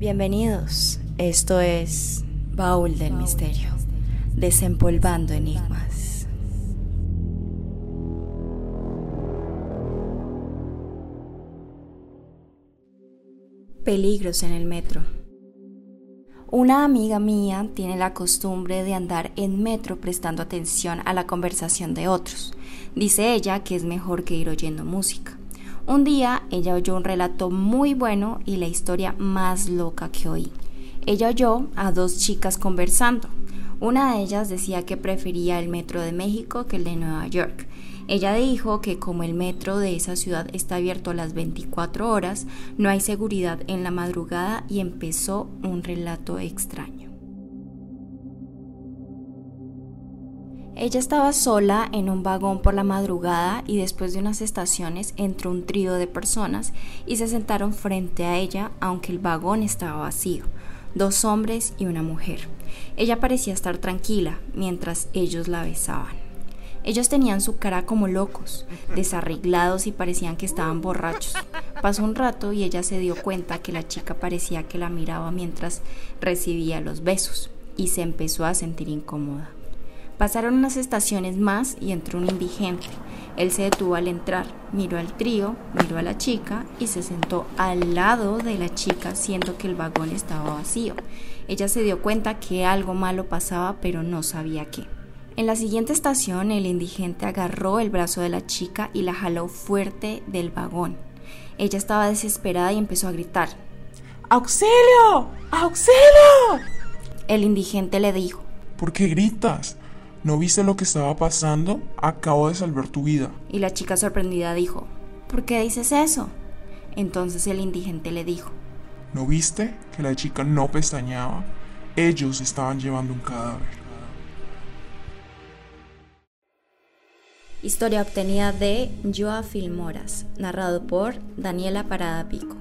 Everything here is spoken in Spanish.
Bienvenidos, esto es Baúl del Misterio, desempolvando enigmas. Peligros en el metro. Una amiga mía tiene la costumbre de andar en metro prestando atención a la conversación de otros. Dice ella que es mejor que ir oyendo música. Un día ella oyó un relato muy bueno y la historia más loca que oí. Ella oyó a dos chicas conversando. Una de ellas decía que prefería el metro de México que el de Nueva York. Ella dijo que como el metro de esa ciudad está abierto a las 24 horas, no hay seguridad en la madrugada y empezó un relato extraño. Ella estaba sola en un vagón por la madrugada y después de unas estaciones entró un trío de personas y se sentaron frente a ella aunque el vagón estaba vacío, dos hombres y una mujer. Ella parecía estar tranquila mientras ellos la besaban. Ellos tenían su cara como locos, desarreglados y parecían que estaban borrachos. Pasó un rato y ella se dio cuenta que la chica parecía que la miraba mientras recibía los besos y se empezó a sentir incómoda. Pasaron unas estaciones más y entró un indigente. Él se detuvo al entrar, miró al trío, miró a la chica y se sentó al lado de la chica, siendo que el vagón estaba vacío. Ella se dio cuenta que algo malo pasaba, pero no sabía qué. En la siguiente estación, el indigente agarró el brazo de la chica y la jaló fuerte del vagón. Ella estaba desesperada y empezó a gritar. ¡Auxilio! ¡Auxilio! El indigente le dijo. ¿Por qué gritas? ¿No viste lo que estaba pasando? Acabo de salvar tu vida. Y la chica sorprendida dijo, ¿por qué dices eso? Entonces el indigente le dijo, ¿no viste que la chica no pestañeaba? Ellos estaban llevando un cadáver. Historia obtenida de Joa Filmoras, narrado por Daniela Parada Pico.